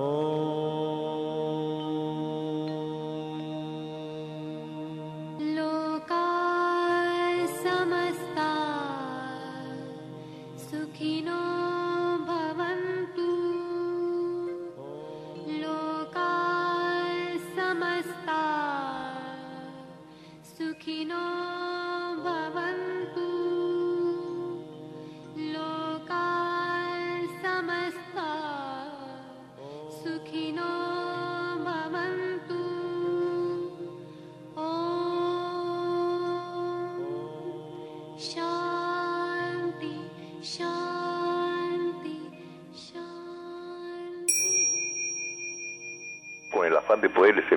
de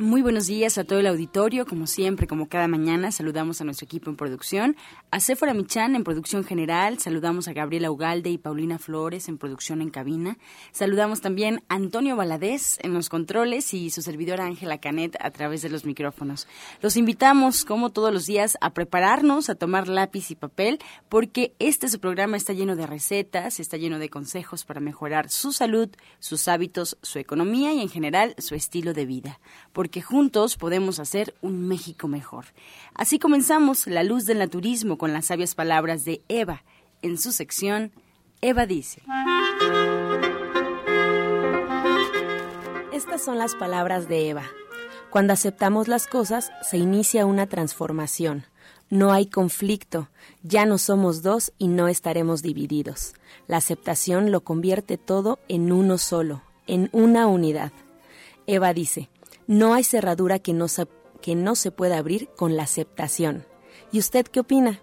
Muy buenos días a todo el auditorio. Como siempre, como cada mañana, saludamos a nuestro equipo en producción, a Sephora Michan en producción general, saludamos a Gabriela Ugalde y Paulina Flores en producción en cabina, saludamos también a Antonio Valadez en los controles y su servidora Ángela Canet a través de los micrófonos. Los invitamos, como todos los días, a prepararnos, a tomar lápiz y papel, porque este su programa está lleno de recetas, está lleno de consejos para mejorar su salud, sus hábitos, su economía y en general su estilo de vida que juntos podemos hacer un México mejor. Así comenzamos La Luz del Naturismo con las sabias palabras de Eva. En su sección, Eva dice. Estas son las palabras de Eva. Cuando aceptamos las cosas, se inicia una transformación. No hay conflicto, ya no somos dos y no estaremos divididos. La aceptación lo convierte todo en uno solo, en una unidad. Eva dice, no hay cerradura que no, se, que no se pueda abrir con la aceptación. ¿Y usted qué opina?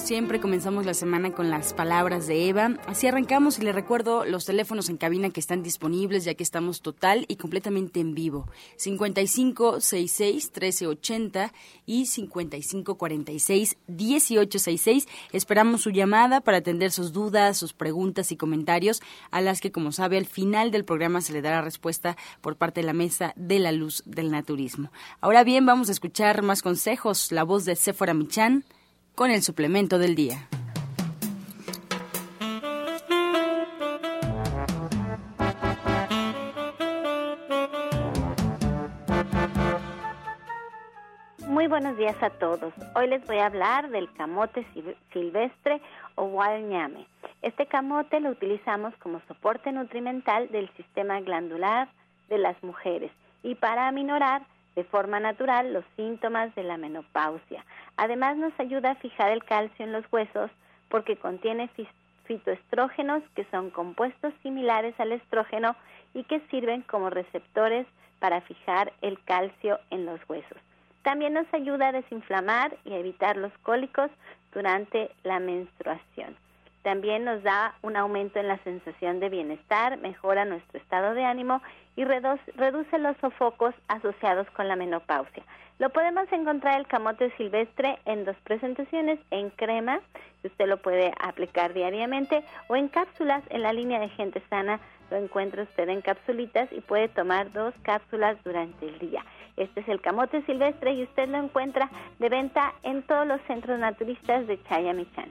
Siempre comenzamos la semana con las palabras de Eva. Así arrancamos y le recuerdo los teléfonos en cabina que están disponibles ya que estamos total y completamente en vivo. 5566 1380 y 5546 1866. Esperamos su llamada para atender sus dudas, sus preguntas y comentarios a las que como sabe al final del programa se le dará respuesta por parte de la mesa de la luz del naturismo. Ahora bien, vamos a escuchar más consejos. La voz de Sephora Michan con el suplemento del día. Muy buenos días a todos. Hoy les voy a hablar del camote silvestre o wild. Este camote lo utilizamos como soporte nutrimental del sistema glandular de las mujeres y para aminorar de forma natural los síntomas de la menopausia. Además nos ayuda a fijar el calcio en los huesos porque contiene fitoestrógenos que son compuestos similares al estrógeno y que sirven como receptores para fijar el calcio en los huesos. También nos ayuda a desinflamar y a evitar los cólicos durante la menstruación. También nos da un aumento en la sensación de bienestar, mejora nuestro estado de ánimo y reduce los sofocos asociados con la menopausia. Lo podemos encontrar el camote silvestre en dos presentaciones, en crema, que usted lo puede aplicar diariamente, o en cápsulas en la línea de gente sana, lo encuentra usted en capsulitas y puede tomar dos cápsulas durante el día. Este es el camote silvestre y usted lo encuentra de venta en todos los centros naturistas de Chayamichán.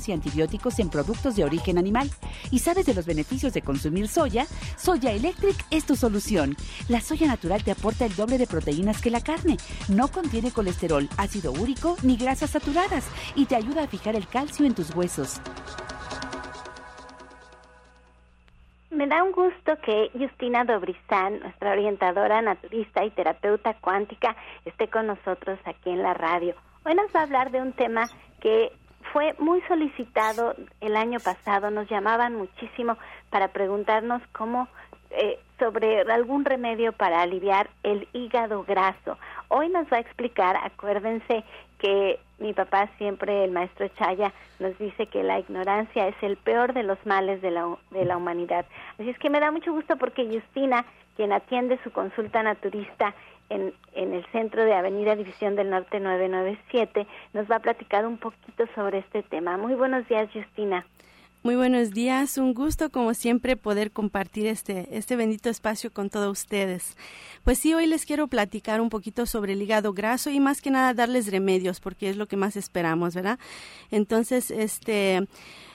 y antibióticos en productos de origen animal. ¿Y sabes de los beneficios de consumir soya? Soya Electric es tu solución. La soya natural te aporta el doble de proteínas que la carne. No contiene colesterol, ácido úrico ni grasas saturadas y te ayuda a fijar el calcio en tus huesos. Me da un gusto que Justina Dobrizán, nuestra orientadora naturista y terapeuta cuántica, esté con nosotros aquí en la radio. Hoy nos va a hablar de un tema que fue muy solicitado el año pasado, nos llamaban muchísimo para preguntarnos cómo eh, sobre algún remedio para aliviar el hígado graso. Hoy nos va a explicar, acuérdense que mi papá siempre, el maestro Chaya, nos dice que la ignorancia es el peor de los males de la, de la humanidad. Así es que me da mucho gusto porque Justina, quien atiende su consulta naturista en, en el centro de Avenida División del Norte 997, nos va a platicar un poquito sobre este tema. Muy buenos días, Justina. Muy buenos días, un gusto como siempre poder compartir este, este bendito espacio con todos ustedes. Pues sí, hoy les quiero platicar un poquito sobre el hígado graso y más que nada darles remedios porque es lo que más esperamos, ¿verdad? Entonces, este,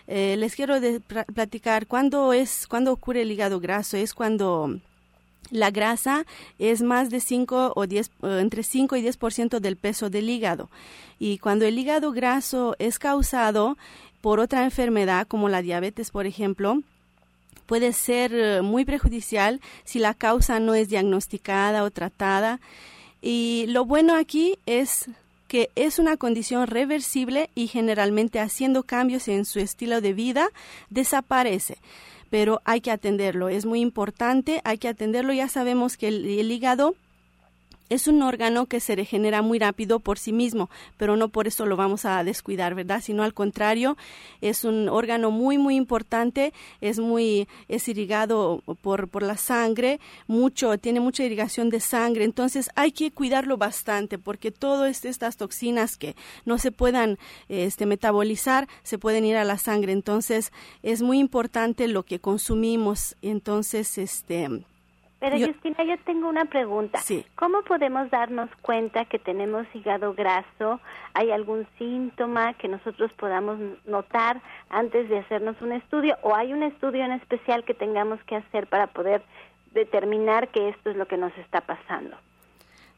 eh, les quiero platicar cuándo es, cuándo ocurre el hígado graso, es cuando la grasa es más de 5 o 10, eh, entre 5 y 10% del peso del hígado. Y cuando el hígado graso es causado por otra enfermedad como la diabetes, por ejemplo, puede ser eh, muy perjudicial si la causa no es diagnosticada o tratada. Y lo bueno aquí es que es una condición reversible y generalmente haciendo cambios en su estilo de vida desaparece. Pero hay que atenderlo, es muy importante, hay que atenderlo. Ya sabemos que el, hígado es un órgano que se regenera muy rápido por sí mismo, pero no por eso lo vamos a descuidar, ¿verdad? Sino al contrario, es un órgano muy, muy importante, es muy, es irrigado por, por la sangre, mucho, tiene mucha irrigación de sangre, entonces hay que cuidarlo bastante porque todas estas toxinas que no se puedan este, metabolizar se pueden ir a la sangre, entonces es muy importante lo que consumimos, entonces, este, pero Justina, yo tengo una pregunta. ¿Cómo podemos darnos cuenta que tenemos hígado graso? ¿Hay algún síntoma que nosotros podamos notar antes de hacernos un estudio? ¿O hay un estudio en especial que tengamos que hacer para poder determinar que esto es lo que nos está pasando?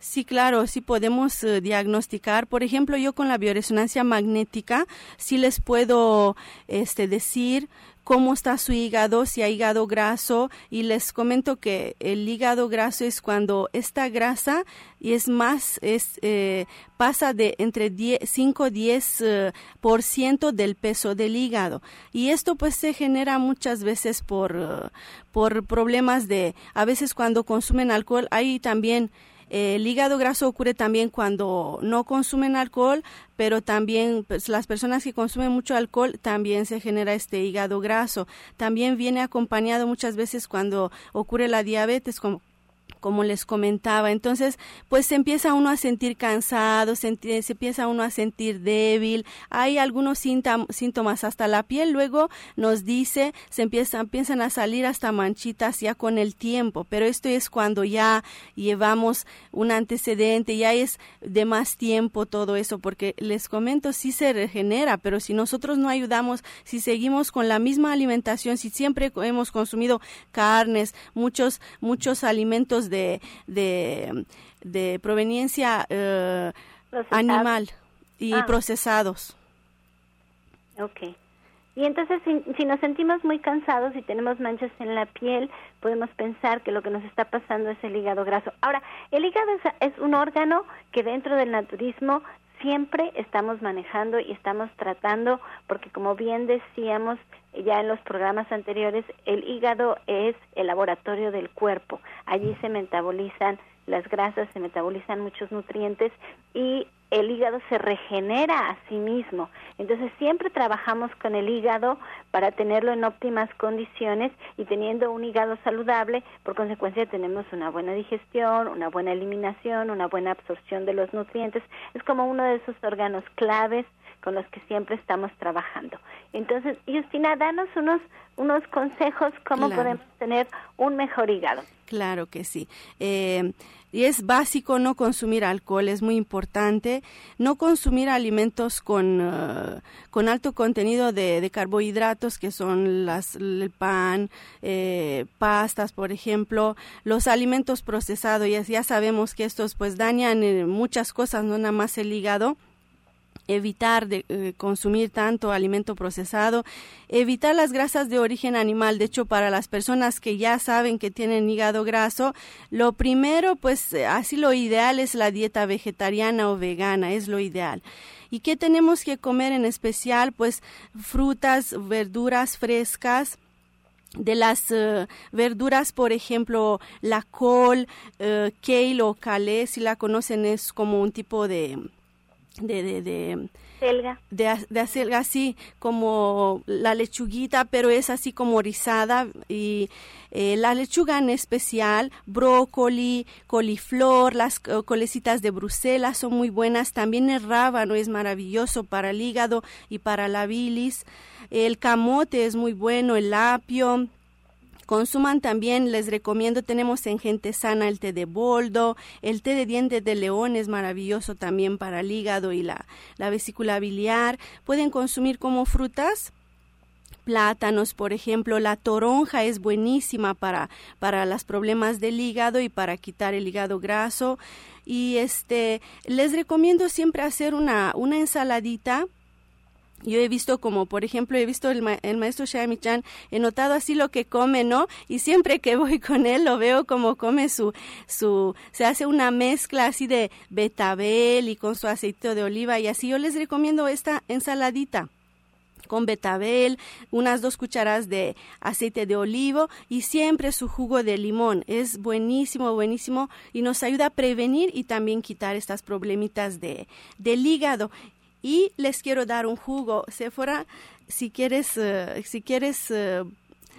Sí, claro, sí podemos eh, diagnosticar. Por ejemplo, yo con la bioresonancia magnética sí les puedo este, decir cómo está su hígado, si hay hígado graso y les comento que el hígado graso es cuando esta grasa y es más es eh, pasa de entre 5 10 eh, por ciento del peso del hígado y esto pues se genera muchas veces por uh, por problemas de a veces cuando consumen alcohol hay también el hígado graso ocurre también cuando no consumen alcohol, pero también pues, las personas que consumen mucho alcohol también se genera este hígado graso. También viene acompañado muchas veces cuando ocurre la diabetes, como como les comentaba. Entonces, pues se empieza uno a sentir cansado, se, empieza uno a sentir débil, hay algunos síntomas, hasta la piel. Luego nos dice, se empiezan, empiezan a salir hasta manchitas ya con el tiempo, pero esto es cuando ya llevamos un antecedente, ya es de más tiempo todo eso, porque les comento, sí se regenera, pero si nosotros no ayudamos, si seguimos con la misma alimentación, si siempre hemos consumido carnes, muchos, muchos alimentos de, de, proveniencia eh, animal y ah. procesados. Ok. Y entonces, si, nos sentimos muy cansados y tenemos manchas en la piel, podemos pensar que lo que nos está pasando es el hígado graso. Ahora, el hígado es, es un órgano que dentro del naturismo siempre estamos manejando y estamos tratando, porque como bien decíamos, ya en los programas anteriores, el hígado es el laboratorio del cuerpo. Allí se metabolizan las grasas, se metabolizan muchos nutrientes y el hígado se regenera a sí mismo. Entonces siempre trabajamos con el hígado para tenerlo en óptimas condiciones y teniendo un hígado saludable, por consecuencia tenemos una buena digestión, una buena eliminación, una buena absorción de los nutrientes. Es como uno de esos órganos claves con los que siempre estamos trabajando. Entonces, Justina, danos unos, unos consejos cómo podemos tener un mejor hígado. Claro que sí. Eh, y es básico no consumir alcohol, es muy importante. No consumir alimentos con, uh, con alto contenido de, carbohidratos, que son las, el pan, eh, pastas, por ejemplo. Los alimentos procesados, ya, ya sabemos que estos pues dañan eh, muchas cosas, no nada más el hígado evitar de, eh, consumir tanto alimento procesado, evitar las grasas de origen animal. De hecho, para las personas que ya saben que tienen hígado graso, lo primero, pues eh, así lo ideal es la dieta vegetariana o vegana, es lo ideal. ¿Y qué tenemos que comer en especial? Pues frutas, verduras frescas, de las eh, verduras, por ejemplo, la col, kale o kale, si la conocen, es como un tipo de, de, de, de Selga. De, de acelga, así como la lechuguita, pero es así como rizada. Y eh, la lechuga en especial, brócoli, coliflor, las colecitas de Bruselas son muy buenas. También el rábano es maravilloso para el hígado y para la bilis. El camote es muy bueno, el apio, Consuman también, les recomiendo, tenemos en Gente Sana el té de boldo, el té de dientes de león es maravilloso también para el hígado y la, la vesícula biliar. Pueden consumir como frutas plátanos, por ejemplo, la toronja es buenísima para, para los problemas del hígado y para quitar el hígado graso. Y este, les recomiendo siempre hacer una, una ensaladita yo he visto como, por ejemplo, he visto el, el maestro Shami-chan, he notado así lo que come, ¿no? Y siempre que voy con él lo veo como come su, su, se hace una mezcla así de betabel y con su aceite de oliva y así. Yo les recomiendo esta ensaladita con betabel, unas dos cucharadas de aceite de olivo y siempre su jugo de limón. Es buenísimo, buenísimo y nos ayuda a prevenir y también quitar estas problemitas de, del hígado y les quiero dar un jugo. Sephora, si quieres, uh, si quieres uh,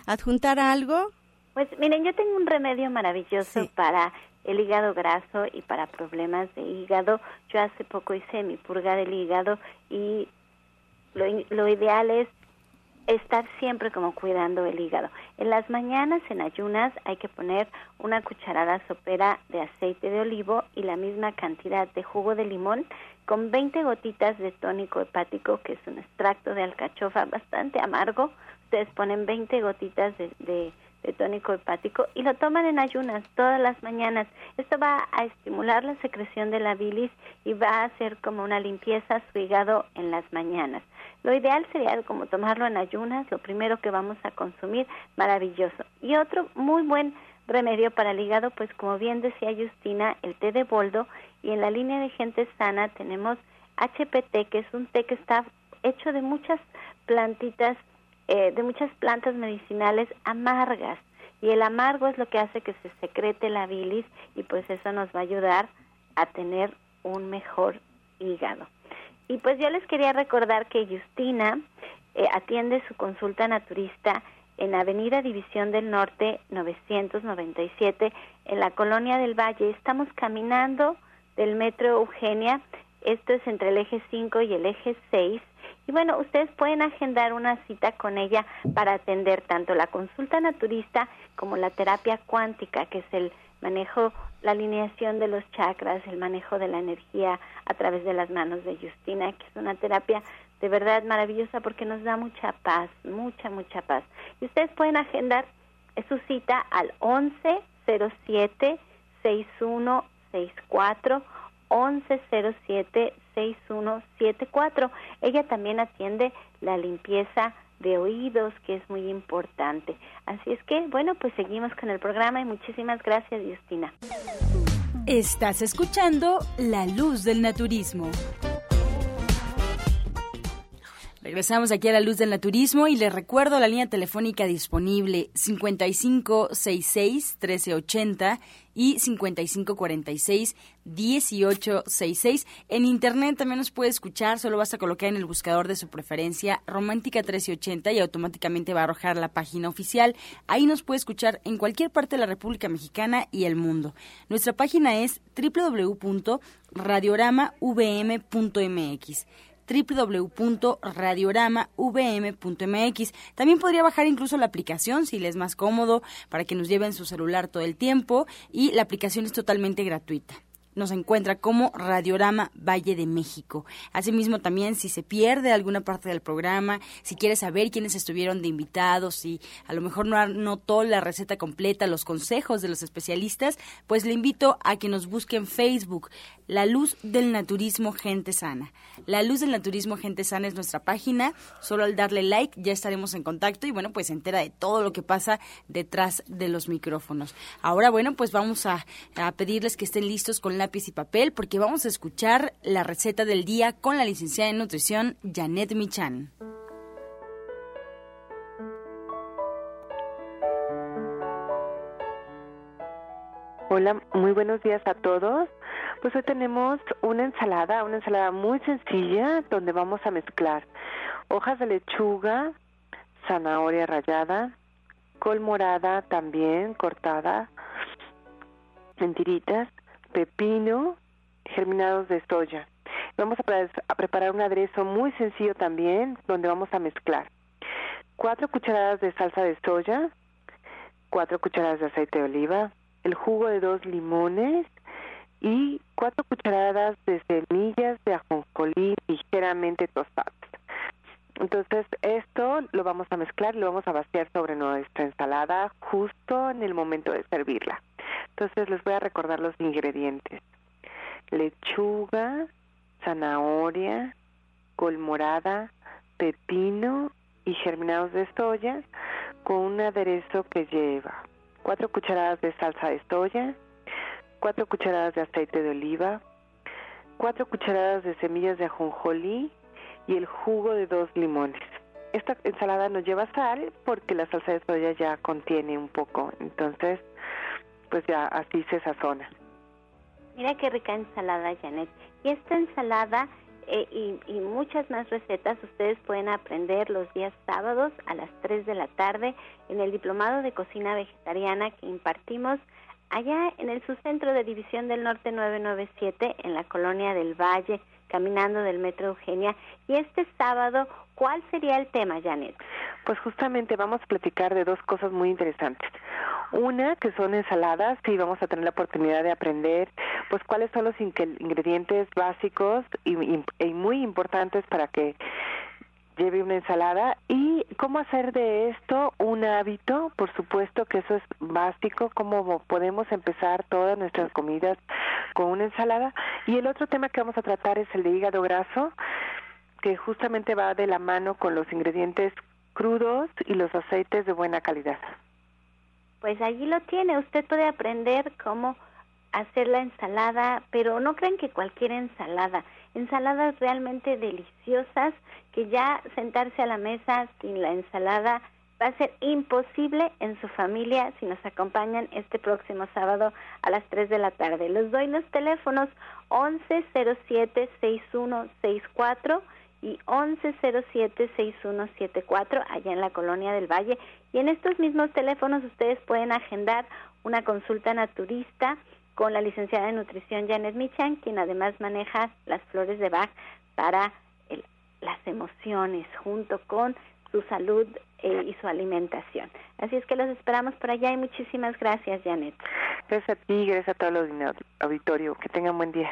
adjuntar algo. Pues miren, yo tengo un remedio maravilloso sí. para el hígado graso y para problemas de hígado. Yo hace poco hice mi purga del hígado y lo, lo ideal es estar siempre como cuidando el hígado. En las mañanas, en ayunas, hay que poner una cucharada sopera de aceite de olivo y la misma cantidad de jugo de limón con 20 gotitas de tónico hepático, que es un extracto de alcachofa bastante amargo. Ustedes ponen 20 gotitas de, tónico hepático y lo toman en ayunas todas las mañanas. Esto va a estimular la secreción de la bilis y va a hacer como una limpieza a su hígado en las mañanas. Lo ideal sería como tomarlo en ayunas, lo primero que vamos a consumir, maravilloso. Y otro muy buen remedio para el hígado, pues como bien decía Justina, el té de boldo y en la línea de gente sana tenemos HPT, que es un té que está hecho de muchas plantitas, eh, de muchas plantas medicinales amargas. Y el amargo es lo que hace que se secrete la bilis y pues eso nos va a ayudar a tener un mejor hígado. Y pues yo les quería recordar que Justina eh, atiende su consulta naturista en Avenida División del Norte 997 en la Colonia del Valle. Estamos caminando del Metro Eugenia, esto es entre el eje 5 y el eje 6. Y bueno, ustedes pueden agendar una cita con ella para atender tanto la consulta naturista como la terapia cuántica, que es el manejo, la alineación de los chakras, el manejo de la energía a través de las manos de Justina, que es una terapia de verdad maravillosa porque nos da mucha paz, mucha, mucha paz. Y ustedes pueden agendar su cita al 1107 6164 1107 6174. Ella también atiende la limpieza de oídos, que es muy importante. Así es que, bueno, pues seguimos con el programa y muchísimas gracias, Justina. Estás escuchando La Luz del Naturismo. Regresamos aquí a la luz del naturismo y les recuerdo la línea telefónica disponible 5566-1380 y 5546-1866. En internet también nos puede escuchar, solo basta colocar en el buscador de su preferencia Romántica 1380 y automáticamente va a arrojar la página oficial. Ahí nos puede escuchar en cualquier parte de la República Mexicana y el mundo. Nuestra página es www.radioramavm.mx www.radioramavm.mx. También podría bajar incluso la aplicación si les es más cómodo para que nos lleven su celular todo el tiempo y la aplicación es totalmente gratuita nos encuentra como Radiorama Valle de México. Asimismo, también si se pierde alguna parte del programa, si quiere saber quiénes estuvieron de invitados, si a lo mejor no anotó la receta completa, los consejos de los especialistas, pues le invito a que nos busque en Facebook, La Luz del Naturismo Gente Sana. La Luz del Naturismo Gente Sana es nuestra página. Solo al darle like ya estaremos en contacto y bueno, pues se entera de todo lo que pasa detrás de los micrófonos. Ahora, bueno, pues vamos a, a pedirles que estén listos con lápiz y papel porque vamos a escuchar la receta del día con la licenciada en nutrición Janet Michan. Hola, muy buenos días a todos. Pues hoy tenemos una ensalada, una ensalada muy sencilla donde vamos a mezclar hojas de lechuga, zanahoria rallada, col morada también cortada en tiritas, pepino, germinados de soya. Vamos a, preparar un aderezo muy sencillo también donde vamos a mezclar cuatro cucharadas de salsa de soya, cuatro cucharadas de aceite de oliva, el jugo de dos limones y cuatro cucharadas de semillas de ajonjolí ligeramente tostadas. Entonces esto lo vamos a mezclar y lo vamos a vaciar sobre nuestra ensalada justo en el momento de servirla. Entonces les voy a recordar los ingredientes. Lechuga, zanahoria, col morada, pepino y germinados de soya con un aderezo que lleva cuatro cucharadas de salsa de soya, cuatro cucharadas de aceite de oliva, cuatro cucharadas de semillas de ajonjolí y el jugo de dos limones. Esta ensalada no lleva sal porque la salsa de soya ya contiene un poco, entonces pues ya así se sazona. Mira qué rica ensalada, Janet. Y esta ensalada eh, y, y, muchas más recetas ustedes pueden aprender los días sábados a las 3 de la tarde en el Diplomado de Cocina Vegetariana que impartimos allá en el subcentro de División del Norte 997 en la colonia del Valle caminando del Metro Eugenia. Y este sábado, ¿cuál sería el tema, Janet? Pues justamente vamos a platicar de dos cosas muy interesantes. Una, que son ensaladas, y vamos a tener la oportunidad de aprender, pues, cuáles son los ingredientes básicos y, y muy importantes para que lleve una ensalada y cómo hacer de esto un hábito, por supuesto que eso es básico, cómo podemos empezar todas nuestras comidas con una ensalada y el otro tema que vamos a tratar es el de hígado graso, que justamente va de la mano con los ingredientes crudos y los aceites de buena calidad. Pues allí lo tiene, usted puede aprender cómo hacer la ensalada, pero no crean que cualquier ensalada, ensaladas realmente deliciosas que ya sentarse a la mesa sin la ensalada va a ser imposible en su familia si nos acompañan este próximo sábado a las 3 de la tarde. Les doy los teléfonos 1107-6164 y 1107-6174 allá en la Colonia del Valle. Y en estos mismos teléfonos ustedes pueden agendar una consulta naturista con la licenciada de nutrición Janet Michan, quien además maneja las flores de Bach para las emociones junto con su salud eh, y su alimentación. Así es que los esperamos por allá y muchísimas gracias, Janet. Gracias a ti, gracias a todos los auditorio. Que tengan buen día.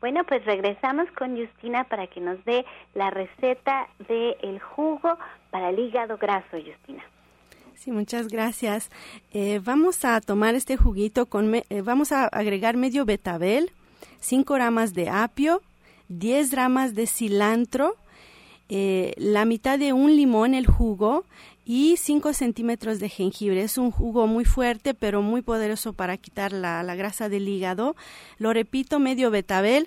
Bueno, pues regresamos con Justina para que nos dé la receta del jugo para el hígado graso, Justina. Sí, muchas gracias. Eh, vamos a tomar este juguito con, eh, vamos a agregar medio betabel, 5 ramas de apio, 10 ramas de cilantro, eh, la mitad de un limón, el jugo, y 5 centímetros de jengibre. Es un jugo muy fuerte, pero muy poderoso para quitar la, la grasa del hígado. Lo repito, medio betabel,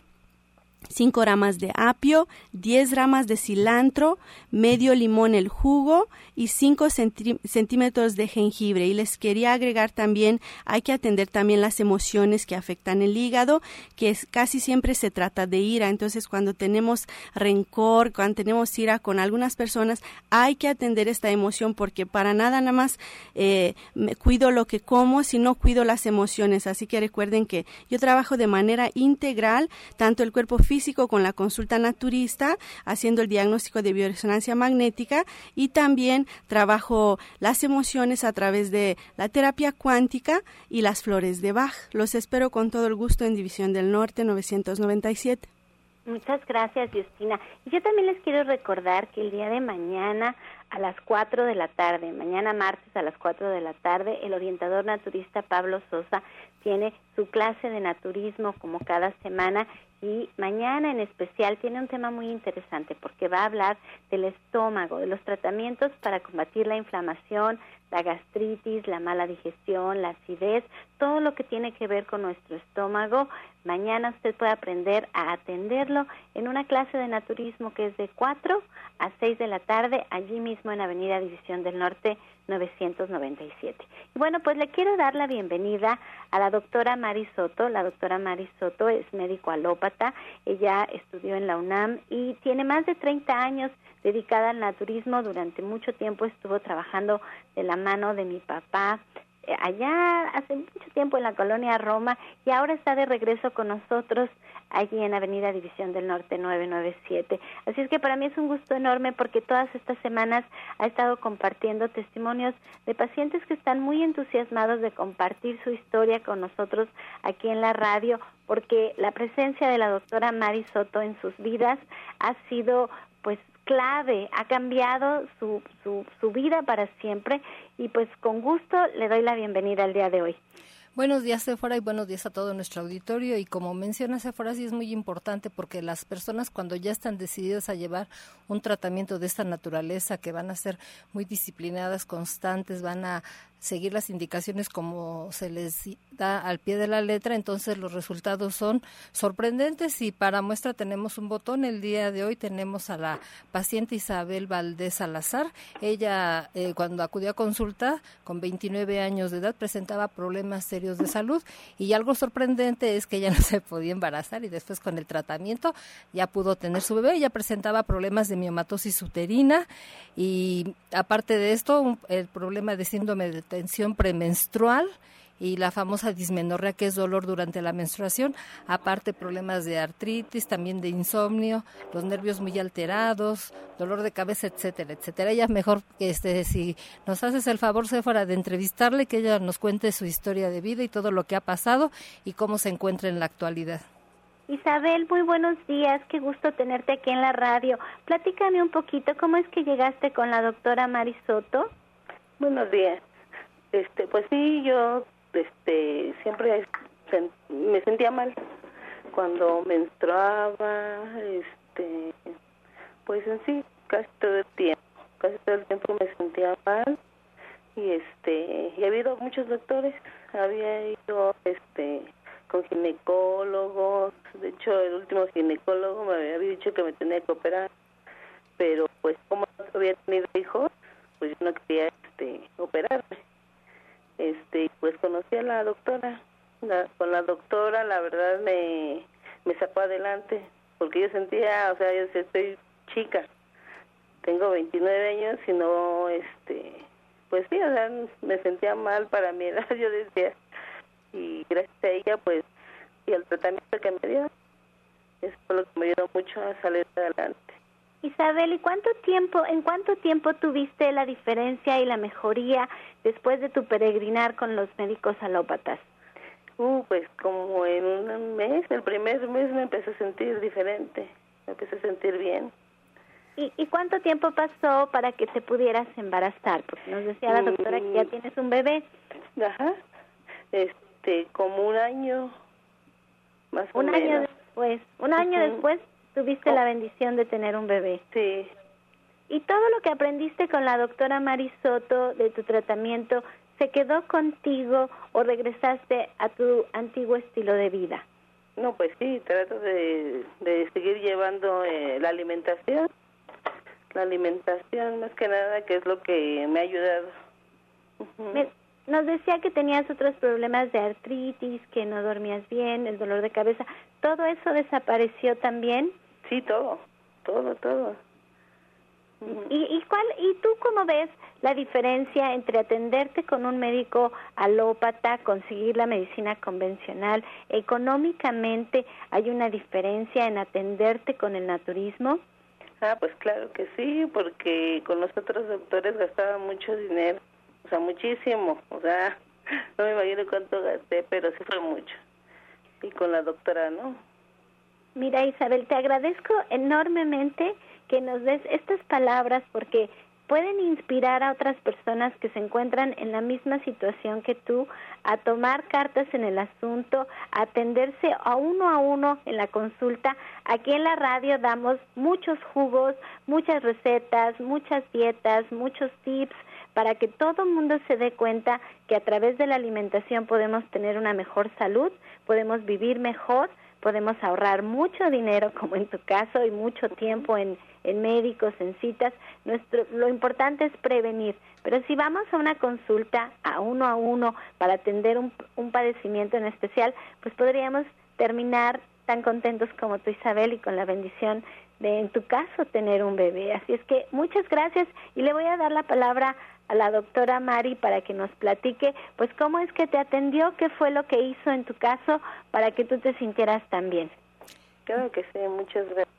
5 ramas de apio, 10 ramas de cilantro, medio limón el jugo y 5 centímetros de jengibre. Y les quería agregar también, hay que atender también las emociones que afectan el hígado, que casi siempre se trata de ira. Entonces, cuando tenemos rencor, cuando tenemos ira con algunas personas, hay que atender esta emoción porque para nada nada más eh, cuido lo que como, sino cuido las emociones. Así que recuerden que yo trabajo de manera integral, tanto el cuerpo físico con la consulta naturista, haciendo el diagnóstico de bioresonancia magnética y también trabajo las emociones a través de la terapia cuántica y las flores de Bach. Los espero con todo el gusto en División del Norte 997. Muchas gracias, Justina. Y yo también les quiero recordar que el día de mañana a las 4 de la tarde, mañana martes a las 4 de la tarde, el orientador naturista Pablo Sosa tiene su clase de naturismo como cada semana y mañana en especial tiene un tema muy interesante porque va a hablar del estómago, de los tratamientos para combatir la inflamación, la gastritis, la mala digestión, la acidez, todo lo que tiene que ver con nuestro estómago. Mañana usted puede aprender a atenderlo en una clase de naturismo que es de 4 a 6 de la tarde, allí mismo en Avenida División del Norte 997. Y bueno, pues le quiero dar la bienvenida a la doctora Mari Soto. La doctora Mari Soto es médico alópata, ella estudió en la UNAM y tiene más de 30 años dedicada al naturismo. Durante mucho tiempo estuvo trabajando de la mano de mi papá allá hace mucho tiempo en la colonia Roma y ahora está de regreso con nosotros allí en Avenida División del Norte 997. Así es que para mí es un gusto enorme porque todas estas semanas ha estado compartiendo testimonios de pacientes que están muy entusiasmados de compartir su historia con nosotros aquí en la radio porque la presencia de la doctora Mari Soto en sus vidas ha sido pues clave, ha cambiado su, su, su vida para siempre y pues con gusto le doy la bienvenida al día de hoy. Buenos días, Sephora, y buenos días a todo nuestro auditorio. Y como menciona Sephora, sí es muy importante porque las personas cuando ya están decididas a llevar un tratamiento de esta naturaleza, que van a ser muy disciplinadas, constantes, van a seguir las indicaciones como se les da al pie de la letra, entonces los resultados son sorprendentes y para muestra tenemos un botón. El día de hoy tenemos a la paciente Isabel Valdés Salazar. Ella eh, cuando acudió a consulta con 29 años de edad presentaba problemas serios de salud y algo sorprendente es que ella no se podía embarazar y después con el tratamiento ya pudo tener su bebé. Ella presentaba problemas de miomatosis uterina y aparte de esto el problema de síndrome de tensión premenstrual y la famosa dismenorrea que es dolor durante la menstruación, aparte problemas de artritis, también de insomnio, los nervios muy alterados, dolor de cabeza, etcétera, etcétera. Ella mejor que este si nos haces el favor Sephora de entrevistarle que ella nos cuente su historia de vida y todo lo que ha pasado y cómo se encuentra en la actualidad. Isabel, muy buenos días, qué gusto tenerte aquí en la radio. Platícame un poquito, ¿cómo es que llegaste con la doctora Marisoto? Buenos días. Este, pues sí, yo este siempre me sentía mal cuando menstruaba, este, pues en sí casi todo el tiempo, casi todo el tiempo me sentía mal y este, y ha habido muchos doctores, había ido este con ginecólogos, de hecho el último ginecólogo me había dicho que me tenía que operar, pero pues como no había tenido hijos, pues yo no quería este operarme este pues conocí a la doctora. Con la doctora la verdad me me sacó adelante porque yo sentía o sea yo estoy chica. Tengo 29 años y no este pues sí o sea me sentía mal para mi edad yo decía. Y gracias a ella pues y al tratamiento que me dio eso fue lo que me ayudó mucho a salir adelante Isabel, ¿y cuánto tiempo, en cuánto tiempo tuviste la diferencia y la mejoría después de tu peregrinar con los médicos alópatas? Uh, pues como en un mes, el primer mes me empecé a sentir diferente, me empecé a sentir bien. ¿Y, ¿Y cuánto tiempo pasó para que te pudieras embarazar? Porque nos decía la doctora que ya mm. tienes un bebé. Ajá, este, como un año, más o menos. Un año después, un año después tuviste la bendición de tener un bebé. Sí. ¿Y todo lo que aprendiste con la doctora Marisoto de tu tratamiento se quedó contigo o regresaste a tu antiguo estilo de vida? No, pues sí, trato de, de seguir llevando eh, la alimentación. La alimentación, más que nada, que es lo que me ha ayudado. nos decía que tenías otros problemas de artritis, que no dormías bien, el dolor de cabeza. ¿Todo eso desapareció también? Sí, todo, todo, todo. ¿Y, y, cuál, ¿Y tú cómo ves la diferencia entre atenderte con un médico alópata, conseguir la medicina convencional? ¿Económicamente hay una diferencia en atenderte con el naturismo? Ah, pues claro que sí, porque con los otros doctores gastaba mucho dinero, o sea, muchísimo, o sea, no me imagino cuánto gasté, pero sí fue mucho. Y con la doctora, ¿no? Mira, Isabel, te agradezco enormemente que nos des estas palabras porque pueden inspirar a otras personas que se encuentran en la misma situación que tú a tomar cartas en el asunto, a atenderse a uno a uno en la consulta. Aquí en la radio damos muchos jugos, muchas recetas, muchas dietas, muchos tips para que todo mundo se dé cuenta que a través de la alimentación podemos tener una mejor salud, podemos vivir mejor, podemos ahorrar mucho dinero, como en tu caso, y mucho tiempo en, en médicos, en citas. Nuestro, lo importante es prevenir. Pero si vamos a una consulta a uno a uno para atender un, un padecimiento en especial, pues podríamos terminar tan contentos como tú, Isabel, y con la bendición de, en tu caso, tener un bebé. Así es que muchas gracias y le voy a dar la palabra a la doctora Mari para que nos platique, pues cómo es que te atendió, qué fue lo que hizo en tu caso para que tú te sintieras tan bien. Claro que sí, muchas gracias.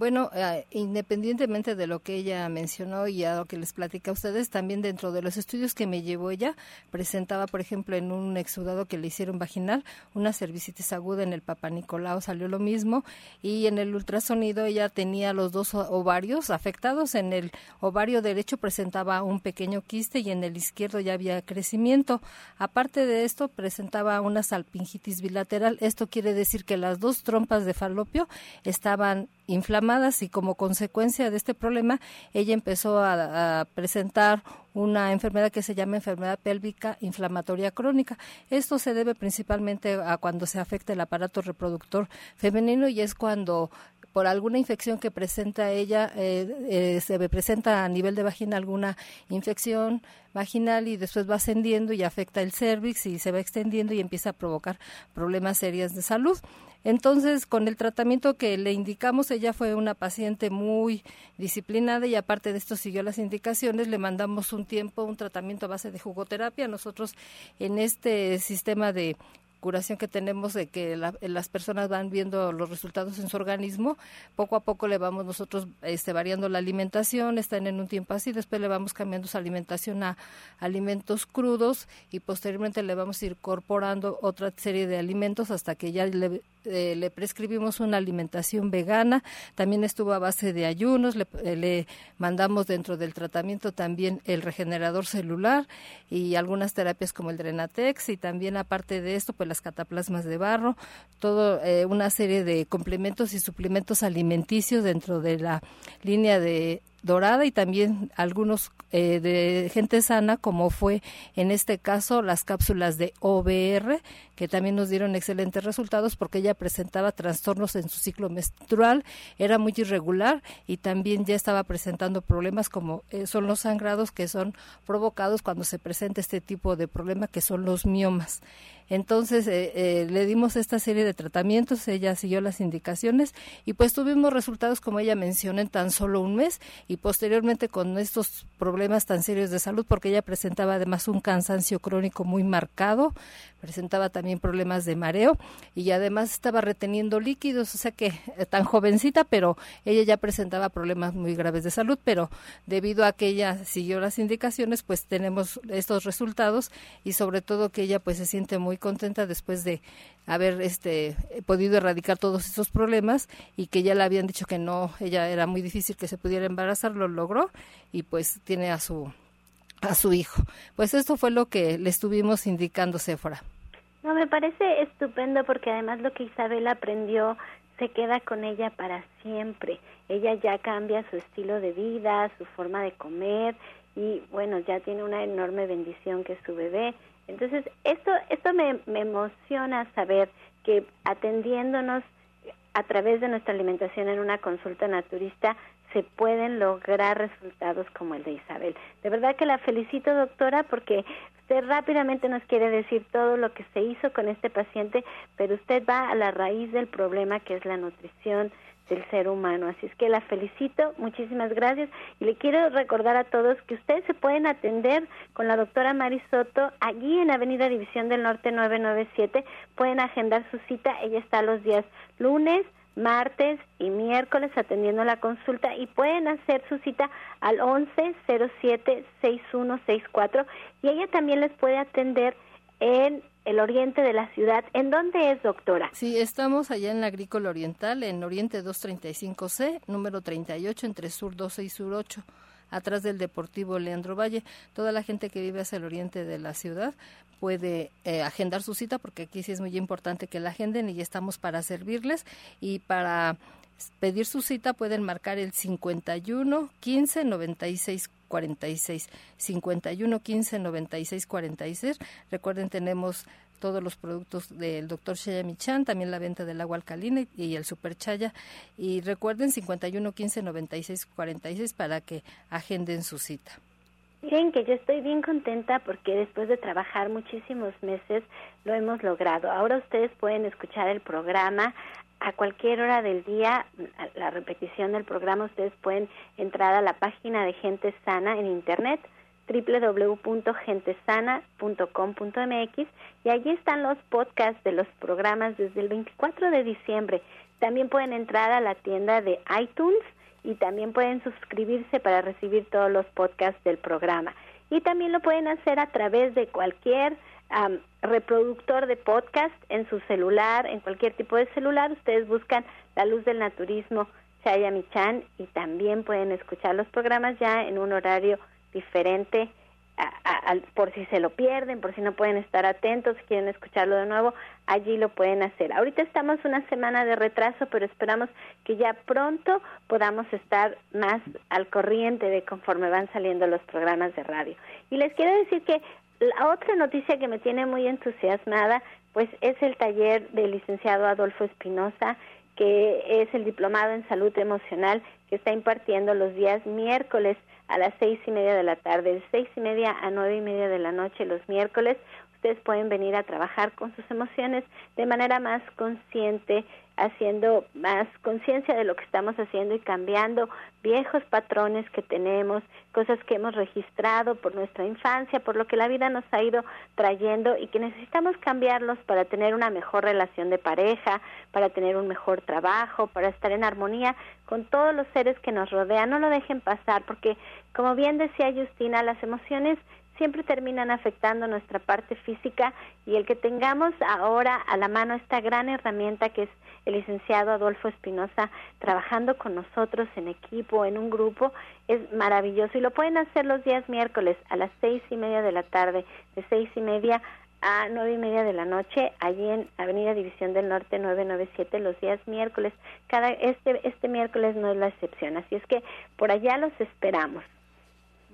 Bueno, eh, independientemente de lo que ella mencionó y a lo que les platica a ustedes, también dentro de los estudios que me llevó ella, presentaba, por ejemplo, en un exudado que le hicieron vaginal, una cervicitis aguda en el Papa Nicolau, salió lo mismo, y en el ultrasonido ella tenía los dos ovarios afectados, en el ovario derecho presentaba un pequeño quiste y en el izquierdo ya había crecimiento. Aparte de esto, presentaba una salpingitis bilateral, esto quiere decir que las dos trompas de falopio estaban inflamadas y como consecuencia de este problema ella empezó a, presentar una enfermedad que se llama enfermedad pélvica inflamatoria crónica. Esto se debe principalmente a cuando se afecta el aparato reproductor femenino y es cuando por alguna infección que presenta ella, eh, eh, se presenta a nivel de vagina alguna infección vaginal y después va ascendiendo y afecta el cervix y se va extendiendo y empieza a provocar problemas serios de salud. Entonces, con el tratamiento que le indicamos, ella fue una paciente muy disciplinada y aparte de esto siguió las indicaciones, le mandamos un tiempo, un tratamiento a base de jugoterapia. Nosotros en este sistema de curación que tenemos de que las personas van viendo los resultados en su organismo, poco a poco le vamos nosotros este, variando la alimentación, están en un tiempo así, después le vamos cambiando su alimentación a alimentos crudos y posteriormente le vamos incorporando otra serie de alimentos hasta que ya le, eh, le prescribimos una alimentación vegana, también estuvo a base de ayunos, le, eh, le mandamos dentro del tratamiento también el regenerador celular y algunas terapias como el Drenatex y también aparte de esto pues las cataplasmas de barro, todo eh, una serie de complementos y suplementos alimenticios dentro de la línea de dorada y también algunos eh, de gente sana, como fue en este caso las cápsulas de OBR, que también nos dieron excelentes resultados porque ella presentaba trastornos en su ciclo menstrual, era muy irregular y también ya estaba presentando problemas como eh, son los sangrados que son provocados cuando se presenta este tipo de problema que son los miomas. Entonces eh, le dimos esta serie de tratamientos, ella siguió las indicaciones y pues tuvimos resultados como ella mencionó en tan solo un mes y posteriormente con estos problemas tan serios de salud, porque ella presentaba además un cansancio crónico muy marcado, presentaba también problemas de mareo y además estaba reteniendo líquidos, o sea que eh, tan jovencita, pero ella ya presentaba problemas muy graves de salud, pero debido a que ella siguió las indicaciones, pues tenemos estos resultados y sobre todo que ella pues se siente muy contenta después de haber este podido erradicar todos esos problemas y que ya le habían dicho que no, ella era muy difícil que se pudiera embarazar, lo logró y pues tiene a su a su hijo. Pues esto fue lo que le estuvimos indicando Sephora. No, me parece estupendo porque además lo que Isabel aprendió se queda con ella para siempre. Ella ya cambia su estilo de vida, su forma de comer y bueno, ya tiene una enorme bendición que es su bebé. Entonces, esto, esto me, me emociona saber que atendiéndonos a través de nuestra alimentación en una consulta naturista se pueden lograr resultados como el de Isabel. De verdad que la felicito, doctora, porque usted rápidamente nos quiere decir todo lo que se hizo con este paciente, pero usted va a la raíz del problema que es la nutrición del ser humano. Así es que la felicito, muchísimas gracias. Y le quiero recordar a todos que ustedes se pueden atender con la doctora Mari Soto allí en Avenida División del Norte 997, pueden agendar su cita, ella está los días lunes, martes y miércoles atendiendo la consulta y pueden hacer su cita al 1107-6164 y ella también les puede atender en el oriente de la ciudad. ¿En dónde es, doctora? Sí, estamos allá en la Agrícola Oriental, en Oriente 235C, número 38, entre Sur 12 y Sur 8. atrás del Deportivo Leandro Valle. Toda la gente que vive hacia el oriente de la ciudad puede eh, agendar su cita porque aquí sí es muy importante que la agenden y estamos para servirles y para pedir su cita pueden marcar el 51 15 96 46 51 15 96 46 recuerden tenemos todos los productos del doctor Shaya Michan, también la venta del agua alcalina y el super chaya. Y recuerden 51 15 96 46 para que agenden su cita. Miren que yo estoy bien contenta porque después de trabajar muchísimos meses lo hemos logrado. Ahora ustedes pueden escuchar el programa a cualquier hora del día, la repetición del programa, ustedes pueden entrar a la página de Gente Sana en Internet www.gentesana.com.mx y allí están los podcasts de los programas desde el 24 de diciembre. También pueden entrar a la tienda de iTunes y también pueden suscribirse para recibir todos los podcasts del programa. Y también lo pueden hacer a través de cualquier reproductor de podcast en su celular, en cualquier tipo de celular. Ustedes buscan La Luz del Naturismo, Chaya Michan, y también pueden escuchar los programas ya en un horario diferente por si se lo pierden, por si no pueden estar atentos, si quieren escucharlo de nuevo, allí lo pueden hacer. Ahorita estamos una semana de retraso, pero esperamos que ya pronto podamos estar más al corriente de conforme van saliendo los programas de radio. Y les quiero decir que la otra noticia que me tiene muy entusiasmada, pues es el taller del licenciado Adolfo Espinosa, que es el diplomado en salud emocional que está impartiendo los días miércoles a las seis y media de la tarde, de seis y media a nueve y media de la noche los miércoles. Ustedes pueden venir a trabajar con sus emociones de manera más consciente, haciendo más conciencia de lo que estamos haciendo y cambiando viejos patrones que tenemos, cosas que hemos registrado por nuestra infancia, por lo que la vida nos ha ido trayendo y que necesitamos cambiarlos para tener una mejor relación de pareja, para tener un mejor trabajo, para estar en armonía con todos los seres que nos rodean. No lo dejen pasar porque, como bien decía Justina, las emociones siempre terminan afectando nuestra parte física y el que tengamos ahora a la mano esta gran herramienta que es el licenciado Adolfo Espinosa trabajando con nosotros en equipo, en un grupo, es maravilloso y lo pueden hacer los días miércoles a las seis y media de la tarde, de seis y media a nueve y media de la noche, allí en Avenida División del Norte 997, los días miércoles. Cada este este miércoles no es la excepción, así es que por allá los esperamos.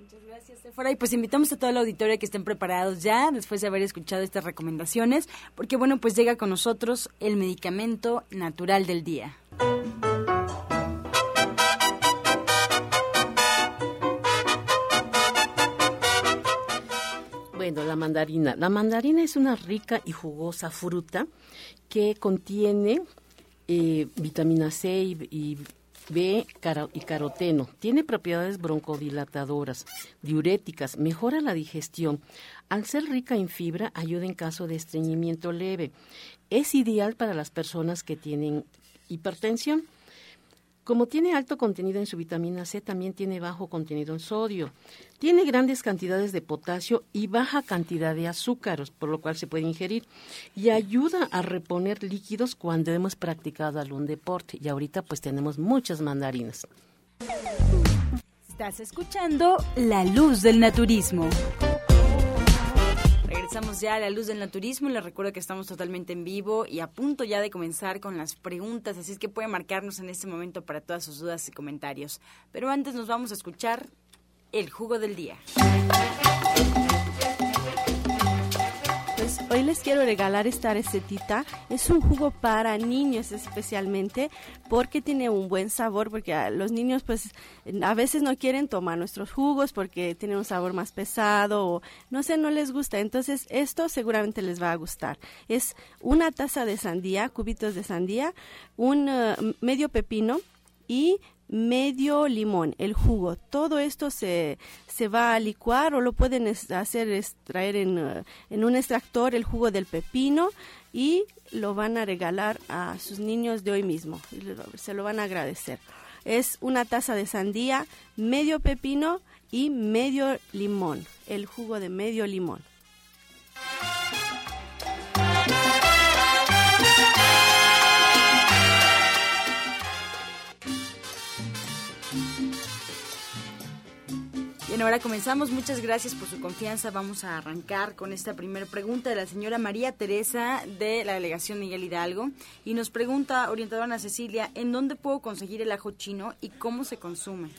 Muchas gracias, Sephora. Y pues invitamos a todo el auditorio que estén preparados ya, después de haber escuchado estas recomendaciones, porque bueno, pues llega con nosotros el medicamento natural del día. Bueno, la mandarina. La mandarina es una rica y jugosa fruta que contiene eh, vitamina C y B y caroteno. Tiene propiedades broncodilatadoras, diuréticas, mejora la digestión. Al ser rica en fibra, ayuda en caso de estreñimiento leve. Es ideal para las personas que tienen hipertensión. Como tiene alto contenido en su vitamina C, también tiene bajo contenido en sodio. Tiene grandes cantidades de potasio y baja cantidad de azúcares, por lo cual se puede ingerir. Y ayuda a reponer líquidos cuando hemos practicado algún deporte. Y ahorita pues tenemos muchas mandarinas. Estás escuchando La Luz del Naturismo. Regresamos ya a la luz del naturismo. Les recuerdo que estamos totalmente en vivo y a punto ya de comenzar con las preguntas, así es que pueden marcarnos en este momento para todas sus dudas y comentarios. Pero antes nos vamos a escuchar el jugo del día. Hoy les quiero regalar esta recetita. Es un jugo para niños especialmente porque tiene un buen sabor, porque a los niños pues a veces no quieren tomar nuestros jugos porque tienen un sabor más pesado o no sé, no les gusta. Entonces esto seguramente les va a gustar. Es una taza de sandía, cubitos de sandía, un uh, medio pepino y medio limón, el jugo. Todo esto se, se va a licuar o lo pueden hacer extraer en, uh, en, un extractor el jugo del pepino y lo van a regalar a sus niños de hoy mismo. Se lo van a agradecer. Es una taza de sandía, medio pepino y medio limón, el jugo de medio limón. Ahora comenzamos. Muchas gracias por su confianza. Vamos a arrancar con esta primera pregunta de la señora María Teresa de la delegación Miguel Hidalgo. Y nos pregunta, orientadora Ana Cecilia, ¿en dónde puedo conseguir el ajo chino y cómo se consume?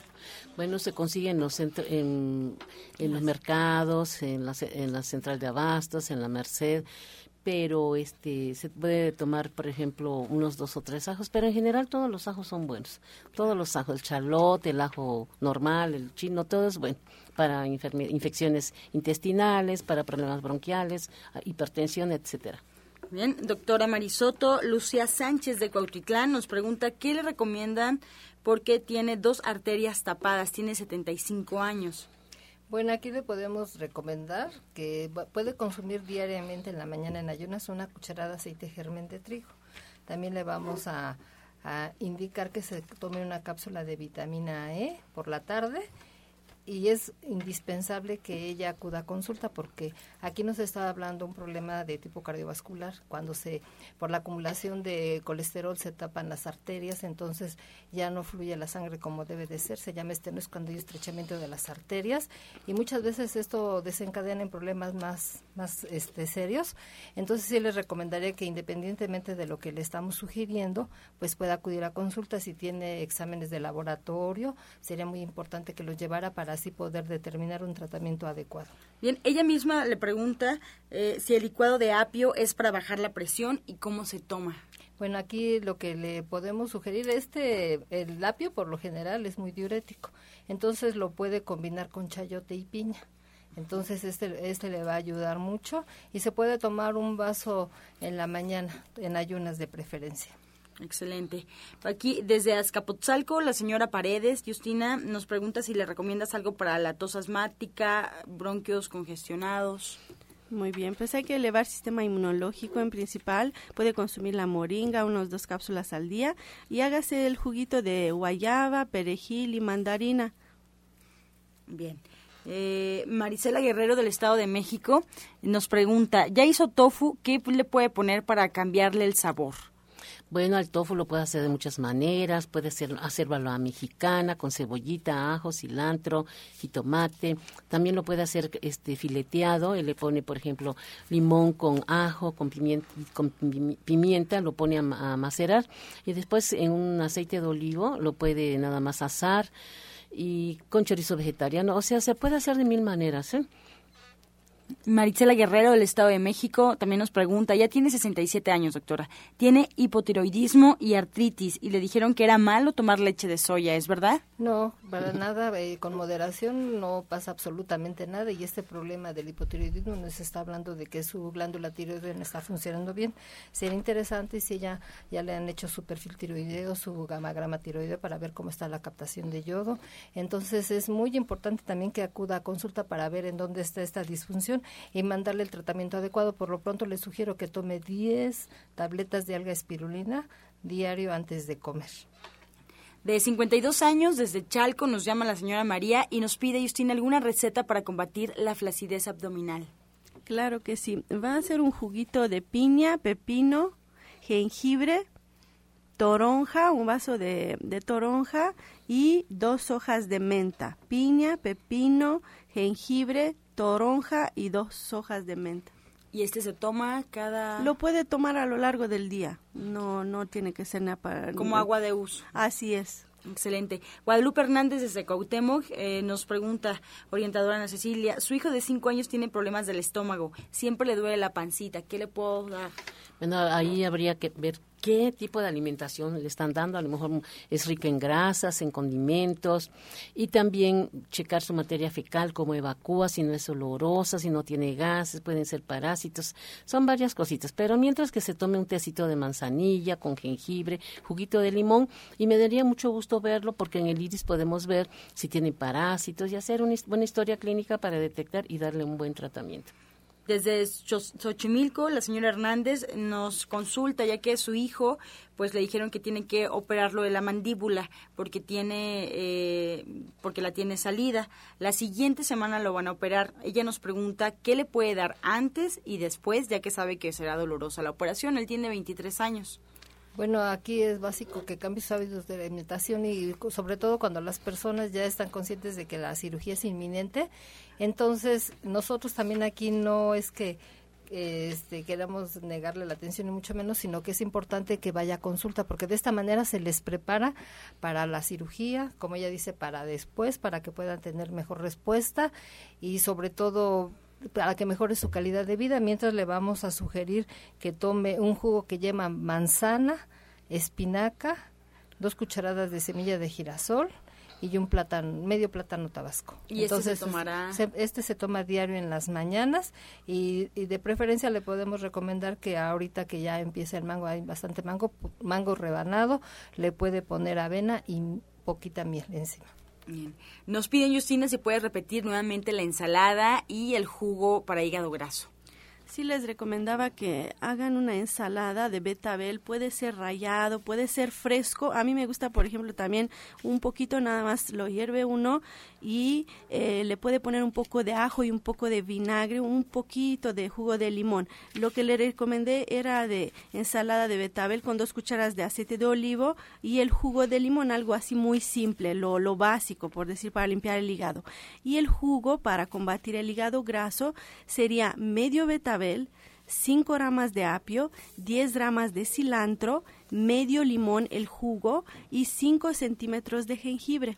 Bueno, se consigue en los, en, en los mercados, en la, en la central de abastos, en la Merced, pero este se puede tomar, por ejemplo, unos dos o tres ajos, pero en general todos los ajos son buenos. Todos los ajos, el chalote, el ajo normal, el chino, todo es bueno para infecciones intestinales, para problemas bronquiales, hipertensión, etcétera. Bien, doctora Marisoto, Lucía Sánchez de Cuautitlán nos pregunta qué le recomiendan porque tiene dos arterias tapadas, tiene 75 años. Bueno, aquí le podemos recomendar que puede consumir diariamente en la mañana en ayunas una cucharada de aceite germen de trigo. También le vamos a, a indicar que se tome una cápsula de vitamina E por la tarde y es indispensable que ella acuda a consulta porque aquí nos está hablando un problema de tipo cardiovascular cuando se por la acumulación de colesterol se tapan las arterias entonces ya no fluye la sangre como debe de ser se llama estenosis cuando hay estrechamiento de las arterias y muchas veces esto desencadena en problemas más más este serios. Entonces sí les recomendaría que independientemente de lo que le estamos sugiriendo pues pueda acudir a consulta si tiene exámenes de laboratorio sería muy importante que los llevara para así poder determinar un tratamiento adecuado. Bien, ella misma le pregunta eh, si el licuado de apio es para bajar la presión y cómo se toma. Bueno, aquí lo que le podemos sugerir, este, el apio por lo general es muy diurético, entonces lo puede combinar con chayote y piña. Entonces este, este le va a ayudar mucho y se puede tomar un vaso en la mañana, en ayunas de preferencia. Excelente. Aquí desde Azcapotzalco, la señora Paredes, Justina, nos pregunta si le recomiendas algo para la tos asmática, bronquios congestionados. Muy bien, pues hay que elevar el sistema inmunológico en principal. Puede consumir la moringa, unos dos cápsulas al día y hágase el juguito de guayaba, perejil y mandarina. Bien. Eh, Marisela Guerrero del Estado de México nos pregunta, ¿ya hizo tofu? ¿Qué le puede poner para cambiarle el sabor? Bueno, el tofu lo puede hacer de muchas maneras, puede ser, hacerlo a mexicana, con cebollita, ajo, cilantro, jitomate. También lo puede hacer este fileteado, él le pone, por ejemplo, limón con ajo, con pimienta, lo pone a, macerar y después en un aceite de olivo lo puede nada más asar y con chorizo vegetariano. O sea, se puede hacer de mil maneras, ¿eh? Maritela Guerrero del Estado de México también nos pregunta, ya tiene 67 años, doctora, tiene hipotiroidismo y artritis y le dijeron que era malo tomar leche de soya, ¿es verdad? No, para nada, eh, con moderación no pasa absolutamente nada y este problema del hipotiroidismo nos está hablando de que su glándula tiroidea no está funcionando bien. Sería interesante si ella ya le han hecho su perfil tiroideo, su gamagrama tiroideo para ver cómo está la captación de yodo. Entonces es muy importante también que acuda a consulta para ver en dónde está esta disfunción y mandarle el tratamiento adecuado. Por lo pronto le sugiero que tome 10 tabletas de alga espirulina diario antes de comer. De 52 años, desde Chalco, nos llama la señora María y nos pide, Justina, alguna receta para combatir la flacidez abdominal. Claro que sí. Va a hacer un juguito de piña, pepino, jengibre, toronja, un vaso de, de, toronja y dos hojas de menta. Piña, pepino, jengibre, toronja y dos hojas de menta. ¿Y este se toma cada...? Lo puede tomar a lo largo del día. No, no tiene que ser nada para... Como agua de uso. Así es. Excelente. Guadalupe Hernández desde Cuauhtémoc eh, nos pregunta, orientadora Ana Cecilia, su hijo de cinco años tiene problemas del estómago, siempre le duele la pancita, ¿qué le puedo dar? Bueno, ahí habría que ver qué tipo de alimentación le están dando. A lo mejor es rica en grasas, en condimentos y también checar su materia fecal, cómo evacúa, si no es olorosa, si no tiene gases, pueden ser parásitos. Son varias cositas. Pero mientras que se tome un tecito de manzanilla con jengibre, juguito de limón y me daría mucho gusto verlo porque en el iris podemos ver si tiene parásitos y hacer una buena historia clínica para detectar y darle un buen tratamiento. Desde Xochimilco, la señora Hernández nos consulta ya que su hijo, pues le dijeron que tiene que operarlo de la mandíbula porque tiene, eh, porque la tiene salida. La siguiente semana lo van a operar. Ella nos pregunta qué le puede dar antes y después, ya que sabe que será dolorosa la operación. Él tiene 23 años. Bueno, aquí es básico que cambie sus hábitos de alimentación y sobre todo cuando las personas ya están conscientes de que la cirugía es inminente. Entonces, nosotros también aquí no es que este, queramos negarle la atención y mucho menos, sino que es importante que vaya a consulta, porque de esta manera se les prepara para la cirugía, como ella dice, para después, para que puedan tener mejor respuesta y sobre todo para que mejore su calidad de vida, mientras le vamos a sugerir que tome un jugo que lleva manzana, espinaca, dos cucharadas de semilla de girasol, y un plátano, medio plátano tabasco. ¿Y este se tomará? este se toma diario en las mañanas y, y, de preferencia le podemos recomendar que ahorita que ya empieza el mango, hay bastante mango, mango rebanado, le puede poner avena y poquita miel encima. Bien. Nos piden, Justina, si puede repetir nuevamente la ensalada y el jugo para hígado graso sí les recomendaba que hagan una ensalada de betabel, puede ser rallado, puede ser fresco. A mí me gusta, por ejemplo, también un poquito nada más lo hierve uno y eh, le puede poner un poco de ajo y un poco de vinagre, un poquito de jugo de limón. Lo que le recomendé era de ensalada de betabel con dos cucharas de aceite de olivo y el jugo de limón, algo así muy simple, lo, lo básico, por decir, para limpiar el hígado. Y el jugo para combatir el hígado graso sería medio betabel, 5 ramas de apio, 10 ramas de cilantro, medio limón el jugo y 5 centímetros de jengibre.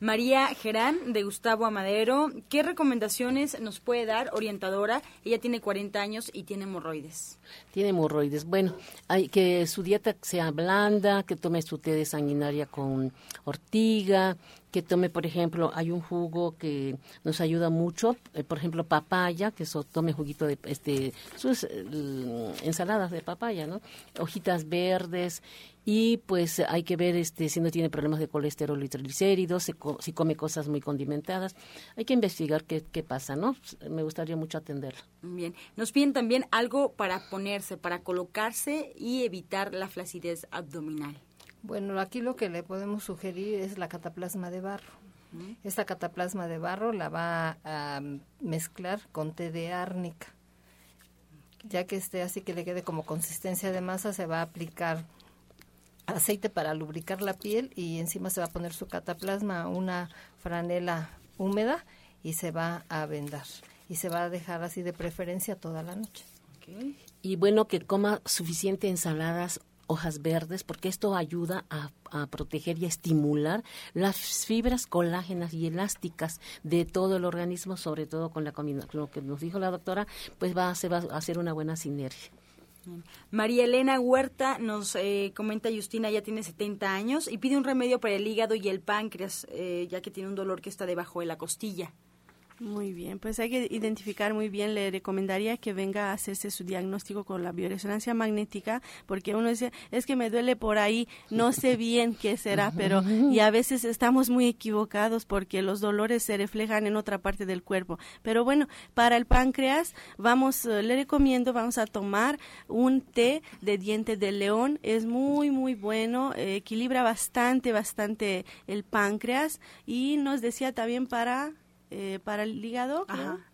María Gerán de Gustavo Amadero, ¿qué recomendaciones nos puede dar orientadora? Ella tiene 40 años y tiene hemorroides. Tiene hemorroides. Bueno, hay que su dieta sea blanda, que tome su té de sanguinaria con ortiga, que tome, por ejemplo, hay un jugo que nos ayuda mucho, eh, por ejemplo, papaya, que eso, tome juguito de este sus eh, ensaladas de papaya, ¿no? Hojitas verdes y pues hay que ver este si no tiene problemas de colesterol y triglicéridos, si, come cosas muy condimentadas. Hay que investigar qué, qué pasa, ¿no? Me gustaría mucho atenderla. Bien. Nos piden también algo para ponerse, para colocarse y evitar la flacidez abdominal. Bueno, aquí lo que le podemos sugerir es la cataplasma de barro. Esta cataplasma de barro la va a mezclar con té de árnica. Ya que esté así que le quede como consistencia de masa, se va a aplicar aceite para lubricar la piel y encima se va a poner su cataplasma, una franela húmeda y se va a vendar. Y se va a dejar así de preferencia toda la noche. Y bueno, que coma suficiente ensaladas hojas verdes porque esto ayuda a, proteger y a estimular las fibras colágenas y elásticas de todo el organismo, sobre todo con la combinación, lo que nos dijo la doctora, pues va, va a hacer una buena sinergia. María Elena Huerta nos eh, comenta, Justina ya tiene 70 años y pide un remedio para el hígado y el páncreas, eh, ya que tiene un dolor que está debajo de la costilla. Muy bien, pues hay que identificar muy bien, le recomendaría que venga a hacerse su diagnóstico con la bioresonancia magnética, porque uno dice, es que me duele por ahí, no sé bien qué será, pero y a veces estamos muy equivocados porque los dolores se reflejan en otra parte del cuerpo. Pero bueno, para el páncreas, vamos, eh, le recomiendo, vamos a tomar un té de diente de león, es muy, muy bueno, eh, equilibra bastante, bastante el páncreas y nos decía también para eh, para el hígado.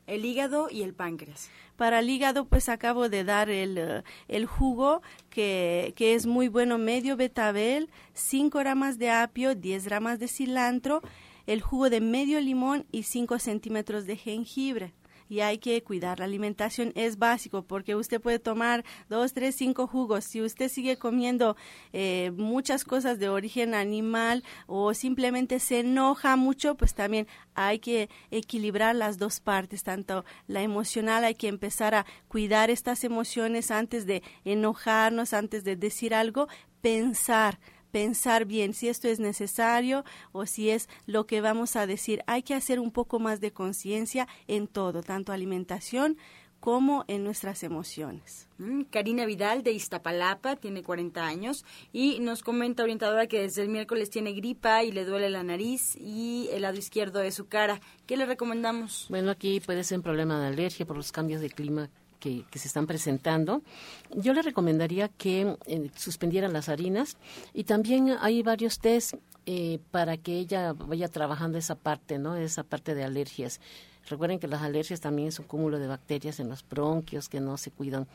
el hígado y el páncreas. Para el hígado, pues acabo de dar el, eh, el jugo que, que, es muy bueno, medio betabel, 5 ramas de apio, 10 ramas de cilantro, el jugo de medio limón y 5 centímetros de jengibre y hay que cuidar. La alimentación es básico porque usted puede tomar dos, tres, cinco jugos. Si usted sigue comiendo eh, muchas cosas de origen animal o simplemente se enoja mucho, pues también hay que equilibrar las dos partes, tanto la emocional, hay que empezar a cuidar estas emociones antes de enojarnos, antes de decir algo, pensar pensar bien si esto es necesario o si es lo que vamos a decir. Hay que hacer un poco más de conciencia en todo, tanto alimentación como en nuestras emociones. Mm, Karina Vidal de Iztapalapa tiene 40 años y nos comenta orientadora que desde el miércoles tiene gripa y le duele la nariz y el lado izquierdo de su cara. ¿Qué le recomendamos? Bueno, aquí puede ser un problema de alergia por los cambios de clima que, se están presentando, yo le recomendaría que eh, suspendieran las harinas y también hay varios test eh, para que ella vaya trabajando esa parte, ¿no? Esa parte de alergias. Recuerden que las alergias también es un cúmulo de bacterias en los bronquios que no se cuidan.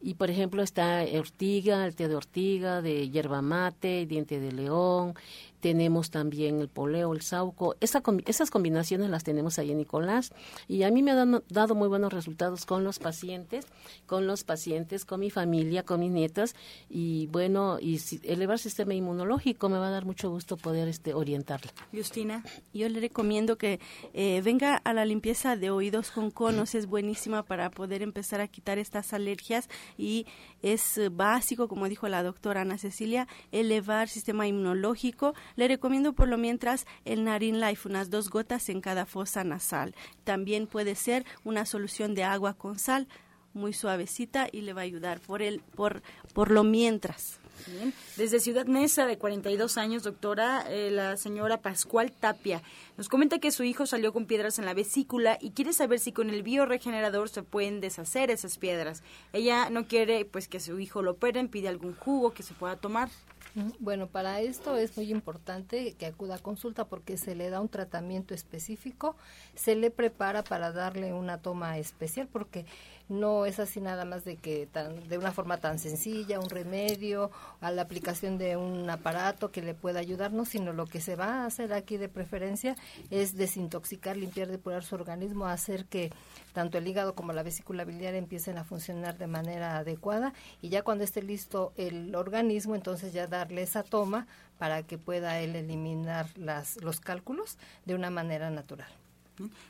Y por ejemplo está ortiga, el té de ortiga, de yerba mate, diente de león, tenemos también el poleo, el sauco. Esa, esas combinaciones las tenemos ahí en Nicolás y a mí me han dado muy buenos resultados con los pacientes, con los pacientes, con mi familia, con mis nietas y bueno, y elevar el sistema inmunológico me va a dar mucho gusto poder este orientarla. Justina, yo le recomiendo que eh, venga a la limpieza de oídos con conos, es buenísima para poder empezar a quitar estas alergias y es básico, como dijo la doctora Ana Cecilia, elevar el sistema inmunológico le recomiendo por lo mientras el Narin Life, unas dos gotas en cada fosa nasal. También puede ser una solución de agua con sal muy suavecita y le va a ayudar por el por por lo mientras. Desde Ciudad Neza, de 42 años, doctora, eh, la señora Pascual Tapia nos comenta que su hijo salió con piedras en la vesícula y quiere saber si con el bioregenerador se pueden deshacer esas piedras. Ella no quiere pues que su hijo lo operen, pide algún jugo que se pueda tomar. Bueno, para esto es muy importante que acuda a consulta porque se le da un tratamiento específico, se le prepara para darle una toma especial porque no es así nada más de que tan, de una forma tan sencilla, un remedio, a la aplicación de un aparato que le pueda ayudarnos, sino lo que se va a hacer aquí de preferencia es desintoxicar, limpiar, depurar su organismo, hacer que tanto el hígado como la vesícula biliar empiecen a funcionar de manera adecuada y ya cuando esté listo el organismo, entonces ya darle esa toma para que pueda él eliminar las, los cálculos de una manera natural.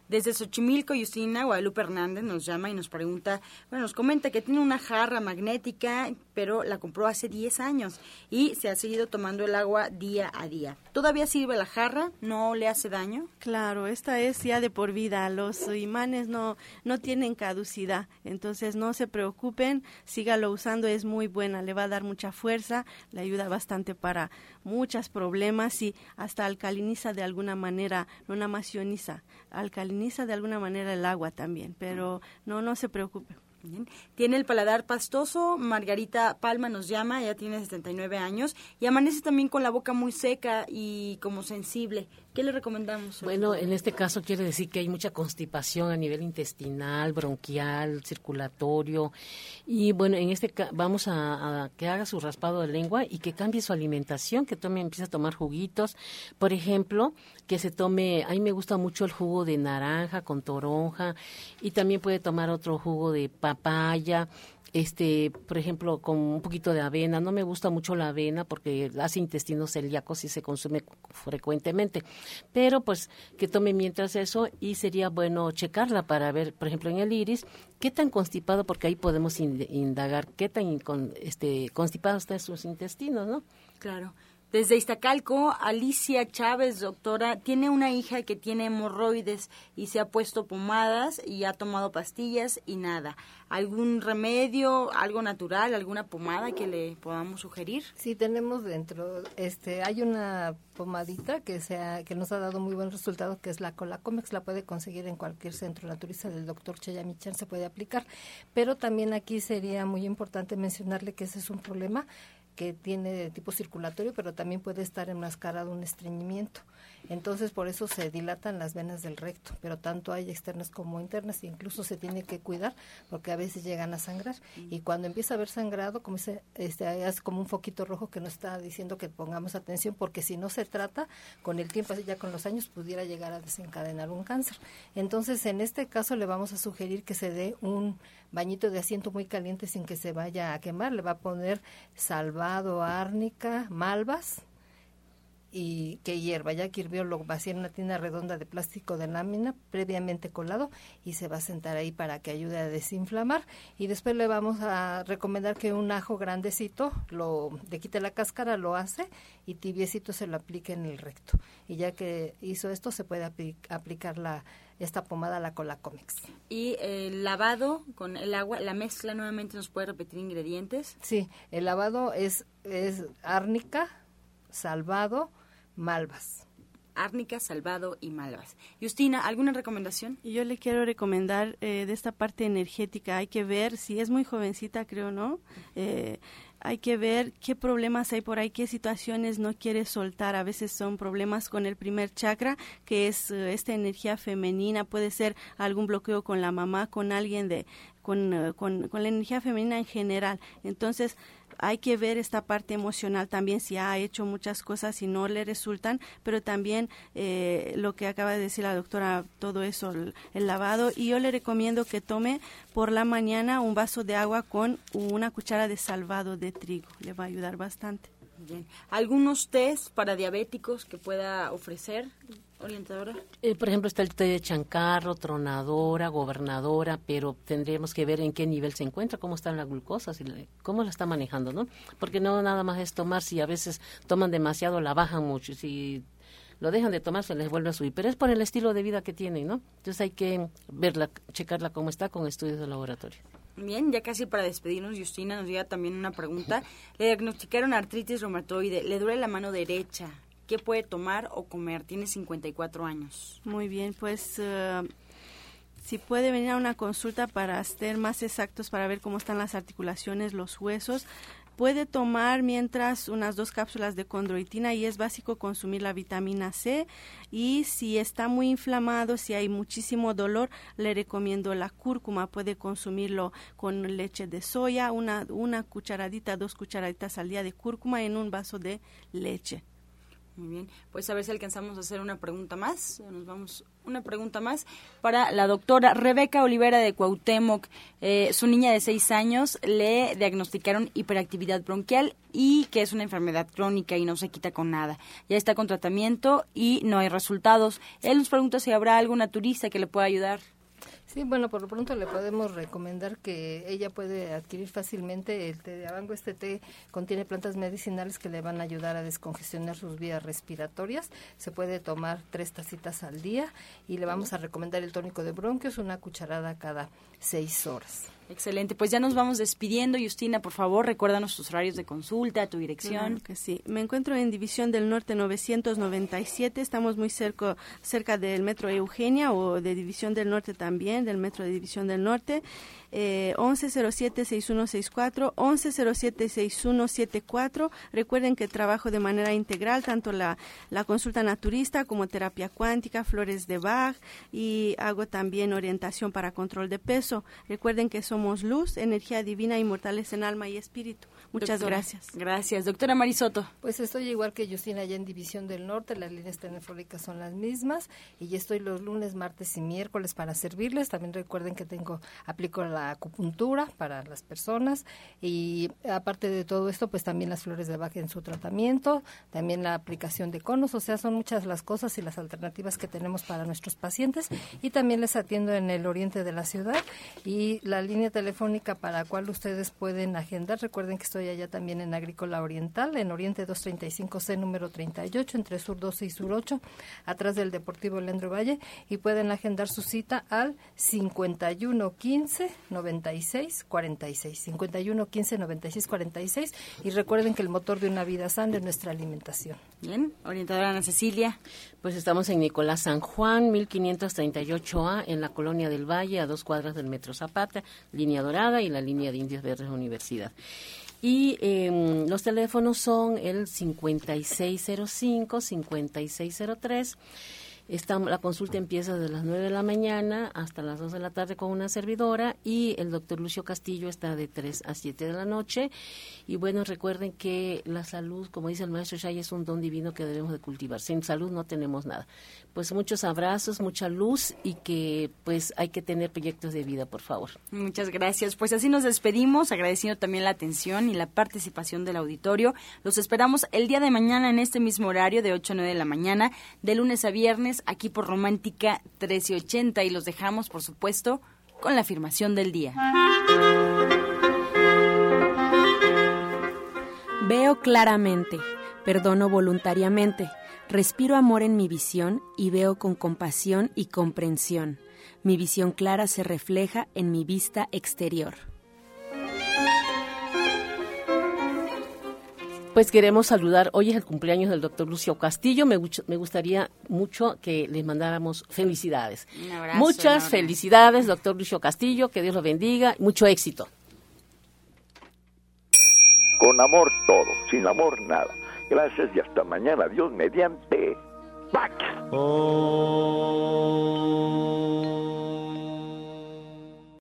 Desde Xochimilco, Justina Guadalupe Hernández nos llama y nos pregunta, bueno, nos comenta que tiene una jarra magnética, pero la compró hace 10 años y se ha seguido tomando el agua día a día. ¿Todavía sirve la jarra? ¿No le hace daño? Claro, esta es ya de por vida. Los imanes no, no tienen caducidad, entonces no se preocupen, sígalo usando, es muy buena, le va a dar mucha fuerza, le ayuda bastante para muchos problemas y hasta alcaliniza de alguna manera, no nada más alcaliniza de alguna manera el agua también, pero no, no se preocupe. Tiene el paladar pastoso, Margarita Palma nos llama, ella tiene 79 años y amanece también con la boca muy seca y como sensible. ¿Qué le recomendamos? Bueno, en este caso quiere decir que hay mucha constipación a nivel intestinal, bronquial, circulatorio. Y bueno, en este vamos a, que haga su raspado de lengua y que cambie su alimentación, que tome, empiece a tomar juguitos. Por ejemplo, que se tome, a mí me gusta mucho el jugo de naranja con toronja y también puede tomar otro jugo de papaya este, por ejemplo, con un poquito de avena. No me gusta mucho la avena porque hace intestinos celíacos y se consume frecuentemente. Pero pues que tome mientras eso y sería bueno checarla para ver, por ejemplo, en el iris, qué tan constipado, porque ahí podemos indagar qué tan este, constipado están sus intestinos, ¿no? Claro. Desde Iztacalco, Alicia Chávez, doctora, tiene una hija que tiene hemorroides y se ha puesto pomadas y ha tomado pastillas y nada. ¿Algún remedio, algo natural, alguna pomada que le podamos sugerir? Sí, tenemos dentro, este, hay una pomadita que sea, que nos ha dado muy buen resultado, que es la Colacomex, la puede conseguir en cualquier centro naturista del doctor Chayamichan, se puede aplicar, pero también aquí sería muy importante mencionarle que ese es un problema que tiene de tipo circulatorio, pero también puede estar enmascarado un estreñimiento. Entonces, por eso se dilatan las venas del recto, pero tanto hay externas como internas, incluso se tiene que cuidar porque a veces llegan a sangrar. Y cuando empieza a haber sangrado, como se, este, es como un foquito rojo que nos está diciendo que pongamos atención, porque si no se trata, con el tiempo, ya con los años, pudiera llegar a desencadenar un cáncer. Entonces, en este caso, le vamos a sugerir que se dé un bañito de asiento muy caliente sin que se vaya a quemar. Le va a poner salvado, árnica, malvas y que hierva. Ya que hirvió, lo vacía en una tina redonda de plástico de lámina previamente colado y se va a sentar ahí para que ayude a desinflamar. Y después le vamos a recomendar que un ajo grandecito lo le quite la cáscara, lo hace y tibiecito se lo aplique en el recto. Y ya que hizo esto, se puede aplicar la esta pomada la Colacomex. Y el lavado con el agua, la mezcla nuevamente nos puede repetir ingredientes. Sí, el lavado es es árnica, salvado, malvas árnica, salvado y malvas. Justina, ¿alguna recomendación? Yo le quiero recomendar eh, de esta parte energética. Hay que ver si es muy jovencita, creo, ¿no? Eh, hay que ver qué problemas hay por ahí, qué situaciones no quiere soltar. A veces son problemas con el primer chakra, que es eh, esta energía femenina, puede ser algún bloqueo con la mamá, con alguien de, con, eh, con, con la energía femenina en general. Entonces, hay que ver esta parte emocional también, si ha hecho muchas cosas y no le resultan, pero también eh, lo que acaba de decir la doctora, todo eso, el, lavado. Y yo le recomiendo que tome por la mañana un vaso de agua con una cuchara de salvado de trigo. Le va a ayudar bastante. Bien. ¿Algunos test para diabéticos que pueda ofrecer? orientadora? Eh, por ejemplo, está el té de chancarro, tronadora, gobernadora, pero tendríamos que ver en qué nivel se encuentra, cómo está la glucosa, si cómo la está manejando, ¿no? Porque no nada más es tomar, si a veces toman demasiado, la bajan mucho, si lo dejan de tomar se les vuelve a subir, pero es por el estilo de vida que tienen, ¿no? Entonces hay que verla, checarla cómo está con estudios de laboratorio. Bien, ya casi para despedirnos, Justina nos llega también una pregunta. Le diagnosticaron artritis reumatoide, le duele la mano derecha, ¿Qué puede tomar o comer? Tiene 54 años. Muy bien, pues eh, si puede venir a una consulta para ser más exactos, para ver cómo están las articulaciones, los huesos. Puede tomar mientras unas dos cápsulas de condroitina y es básico consumir la vitamina C. Y si está muy inflamado, si hay muchísimo dolor, le recomiendo la cúrcuma. Puede consumirlo con leche de soya, una, una cucharadita, dos cucharaditas al día de cúrcuma en un vaso de leche. Muy bien, pues a ver si alcanzamos a hacer una pregunta más. Nos vamos una pregunta más para la doctora Rebeca Olivera de Cuauhtémoc. Eh, su niña de seis años le diagnosticaron hiperactividad bronquial y que es una enfermedad crónica y no se quita con nada. Ya está con tratamiento y no hay resultados. Él nos pregunta si habrá alguna turista que le pueda ayudar. Sí, bueno, por lo pronto le podemos recomendar que ella puede adquirir fácilmente el té de abango. Este té contiene plantas medicinales que le van a ayudar a descongestionar sus vías respiratorias. Se puede tomar tres tacitas al día y le vamos a recomendar el tónico de bronquios, una cucharada cada seis horas. Excelente, pues ya nos vamos despidiendo. Justina, por favor, recuérdanos tus horarios de consulta, tu dirección. que sí. Me encuentro en División del Norte 997. Estamos muy cerca, cerca del Metro Eugenia o de División del Norte también, del Metro de División del Norte eh, 1107-6164, 1107-6174. Recuerden que trabajo de manera integral tanto la, la consulta naturista como terapia cuántica, flores de Bach y hago también orientación para control de peso. Recuerden que somos luz, energía divina, inmortales en alma y espíritu. Muchas gracias. Gracias. Doctora Marisoto. Pues estoy igual que Justina allá en División del Norte, las líneas telefónicas son las mismas y estoy los lunes, martes y miércoles para servirles. También recuerden que tengo, aplico la acupuntura para las personas y aparte de todo esto, pues también las flores de Bach en su tratamiento, también la aplicación de conos, o sea, son muchas las cosas y las alternativas que tenemos para nuestros pacientes y también les atiendo en el oriente de la ciudad y la línea telefónica para la cual ustedes pueden agendar, recuerden que estoy estoy allá también en Agrícola Oriental, en Oriente 235C número 38, entre Sur 12 y Sur 8, atrás del Deportivo Leandro Valle, y pueden agendar su cita al 5115 96 46. 51 15 96 46. Y recuerden que el motor de una vida sana es nuestra alimentación. Bien, orientadora Ana Cecilia. Pues estamos en Nicolás San Juan, 1538A, en la Colonia del Valle, a dos cuadras del Metro Zapata, línea dorada y la línea de Indios Verdes Universidad. Y eh, los teléfonos son el 5605, 5603 esta, la consulta empieza desde las 9 de la mañana hasta las 2 de la tarde con una servidora y el doctor Lucio Castillo está de 3 a 7 de la noche. Y bueno, recuerden que la salud, como dice el maestro Shay, es un don divino que debemos de cultivar. Sin salud no tenemos nada. Pues muchos abrazos, mucha luz y que pues hay que tener proyectos de vida, por favor. Muchas gracias. Pues así nos despedimos, agradeciendo también la atención y la participación del auditorio. Los esperamos el día de mañana en este mismo horario de 8 a 9 de la mañana, de lunes a viernes aquí por Romántica 1380 y los dejamos, por supuesto, con la afirmación del día. Veo claramente, perdono voluntariamente, respiro amor en mi visión y veo con compasión y comprensión. Mi visión clara se refleja en mi vista exterior. Pues queremos saludar, hoy es el cumpleaños del doctor Lucio Castillo, me, me gustaría mucho que le mandáramos felicidades. Muchas felicidades, doctor Lucio Castillo, que Dios lo bendiga, mucho éxito. Con amor todo, sin amor nada. Gracias y hasta mañana. Dios mediante. ¡Pax! Oh.